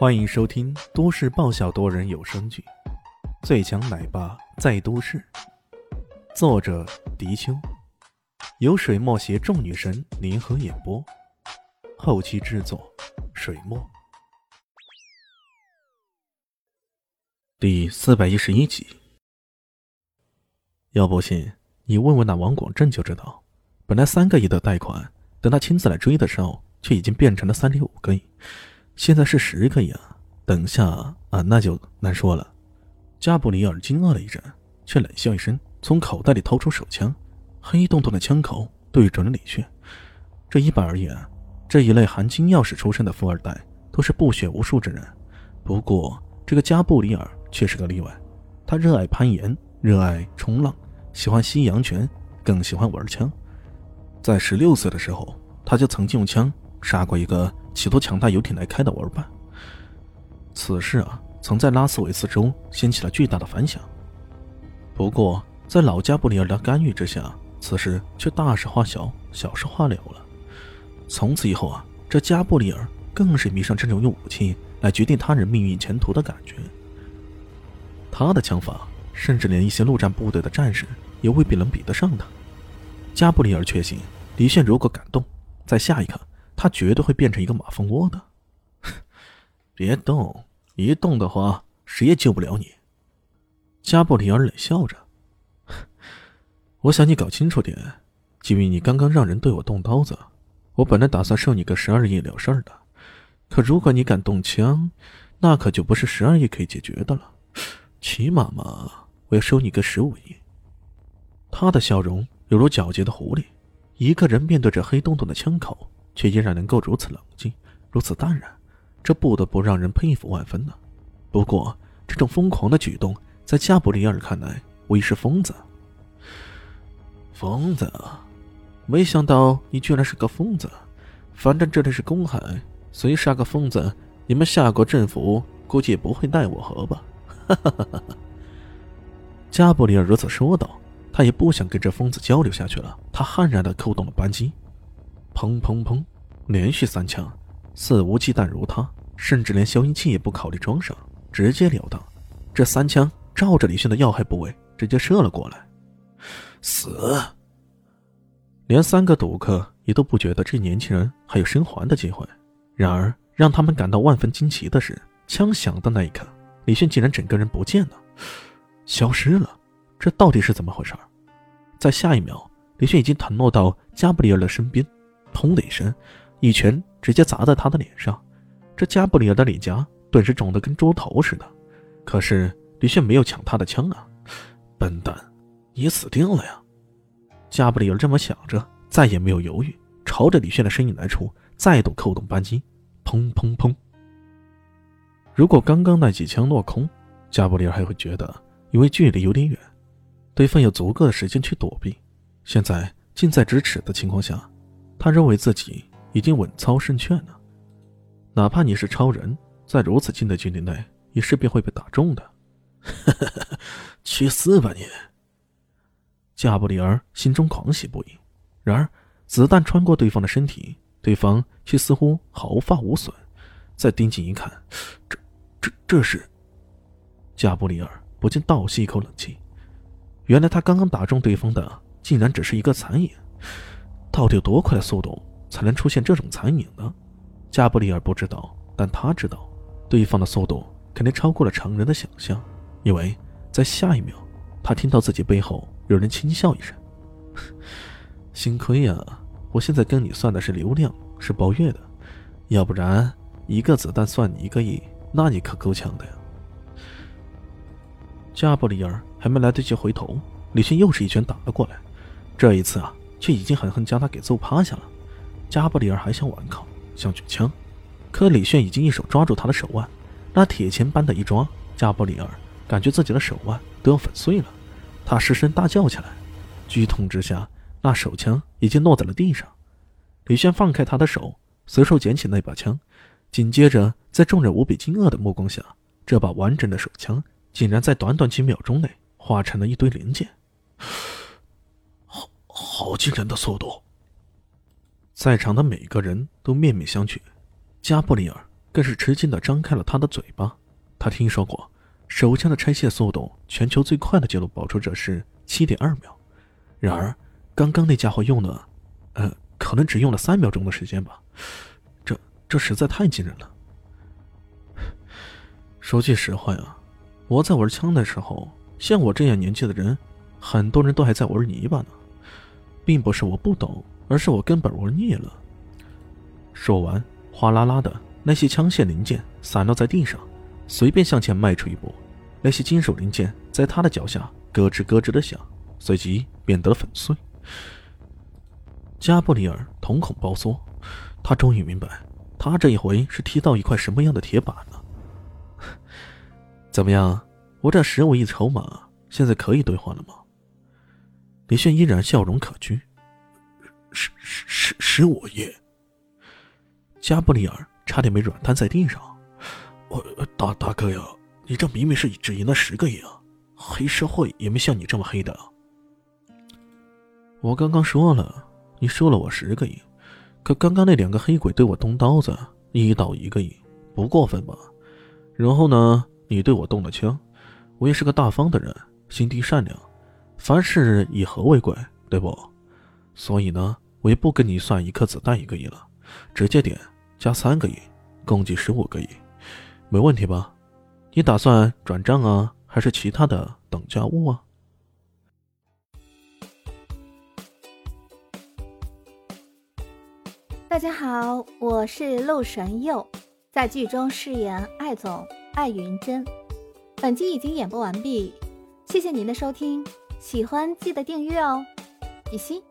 欢迎收听都市爆笑多人有声剧《最强奶爸在都市》，作者：迪秋，由水墨携众女神联合演播，后期制作：水墨。第四百一十一集。要不信，你问问那王广正就知道。本来三个亿的贷款，等他亲自来追的时候，却已经变成了三点五个亿。现在是十个亿啊！等下啊，那就难说了。加布里尔惊愕了一阵，却冷笑一声，从口袋里掏出手枪，黑洞洞的枪口对准了李炫。这一般而言，这一类含金钥匙出身的富二代都是不学无术之人。不过，这个加布里尔却是个例外。他热爱攀岩，热爱冲浪，喜欢吸阳泉，更喜欢玩枪。在十六岁的时候，他就曾经用枪杀过一个。企图抢他游艇来开的玩伴。此事啊，曾在拉斯维斯州掀起了巨大的反响。不过，在老加布里尔的干预之下，此事却大事化小，小事化了了。从此以后啊，这加布里尔更是迷上这种用武器来决定他人命运前途的感觉。他的枪法，甚至连一些陆战部队的战士也未必能比得上他。加布里尔确信，李炫如果敢动，在下一刻。他绝对会变成一个马蜂窝的，别动！一动的话，谁也救不了你。加布里尔冷笑着：“ 我想你搞清楚点，基于你刚刚让人对我动刀子，我本来打算收你个十二亿了事儿的。可如果你敢动枪，那可就不是十二亿可以解决的了。起码嘛，我要收你个十五亿。”他的笑容犹如狡黠的狐狸。一个人面对着黑洞洞的枪口。却依然能够如此冷静，如此淡然，这不得不让人佩服万分呢。不过，这种疯狂的举动，在加布里尔看来，无疑是疯子。疯子，没想到你居然是个疯子。反正这里是公海，随杀个疯子，你们夏国政府估计也不会奈我何吧？哈哈哈加布里尔如此说道，他也不想跟这疯子交流下去了。他悍然的扣动了扳机。砰砰砰！连续三枪，肆无忌惮如他，甚至连消音器也不考虑装上，直截了当。这三枪照着李迅的要害部位直接射了过来，死！连三个赌客也都不觉得这年轻人还有生还的机会。然而，让他们感到万分惊奇的是，枪响的那一刻，李迅竟然整个人不见了，消失了。这到底是怎么回事？在下一秒，李迅已经腾落到加布里尔的身边。砰的一声，一拳直接砸在他的脸上，这加布里尔的脸颊顿时肿得跟猪头似的。可是李炫没有抢他的枪啊！笨蛋，你死定了呀！加布里尔这么想着，再也没有犹豫，朝着李炫的身影来出，再度扣动扳机，砰砰砰！如果刚刚那几枪落空，加布里尔还会觉得因为距离有点远，对方有足够的时间去躲避。现在近在咫尺的情况下。他认为自己已经稳操胜券了，哪怕你是超人，在如此近的距离内，也势必会被打中的。去死吧你！加布里尔心中狂喜不已。然而，子弹穿过对方的身体，对方却似乎毫发无损。再盯紧一看，这、这、这是……加布里尔不禁倒吸一口冷气。原来他刚刚打中对方的，竟然只是一个残影。到底有多快的速度才能出现这种残影呢？加布里尔不知道，但他知道，对方的速度肯定超过了常人的想象。因为在下一秒，他听到自己背后有人轻笑一声：“ 幸亏呀，我现在跟你算的是流量，是包月的，要不然一个子弹算你一个亿，那你可够呛的呀！”加布里尔还没来得及回头，李迅又是一拳打了过来。这一次啊！却已经狠狠将他给揍趴下了。加布里尔还想顽抗，想举枪，可李炫已经一手抓住他的手腕，那铁钳般的一抓，加布里尔感觉自己的手腕都要粉碎了。他失声大叫起来，剧痛之下，那手枪已经落在了地上。李炫放开他的手，随手捡起那把枪，紧接着在众人无比惊愕的目光下，这把完整的手枪竟然在短短几秒钟内化成了一堆零件。好惊人的速度！在场的每个人都面面相觑。加布里尔更是吃惊的张开了他的嘴巴。他听说过，手枪的拆卸速度，全球最快的记录保持者是七点二秒。然而，刚刚那家伙用了，呃，可能只用了三秒钟的时间吧。这这实在太惊人了。说句实话呀，我在玩枪的时候，像我这样年纪的人，很多人都还在玩泥巴呢。并不是我不懂，而是我根本玩腻了。说完，哗啦啦的那些枪械零件散落在地上，随便向前迈出一步，那些金属零件在他的脚下咯吱咯吱的响，随即变得粉碎。加布里尔瞳孔包缩，他终于明白，他这一回是踢到一块什么样的铁板了。怎么样，我这十五亿筹码现在可以兑换了吗？李炫依然笑容可掬。十十十十五亿。加布里尔差点没软瘫在地上。我大大哥呀，你这明明是只赢了十个亿啊！黑社会也没像你这么黑的。我刚刚说了，你输了我十个亿，可刚刚那两个黑鬼对我动刀子，一刀一个亿，不过分吧？然后呢，你对我动了枪，我也是个大方的人，心地善良。凡事以和为贵，对不？所以呢，我也不跟你算一颗子弹一个亿了，直接点加三个亿，共计十五个亿，没问题吧？你打算转账啊，还是其他的等价物啊？大家好，我是陆神佑，在剧中饰演艾总艾云珍。本集已经演播完毕，谢谢您的收听。喜欢记得订阅哦，比心。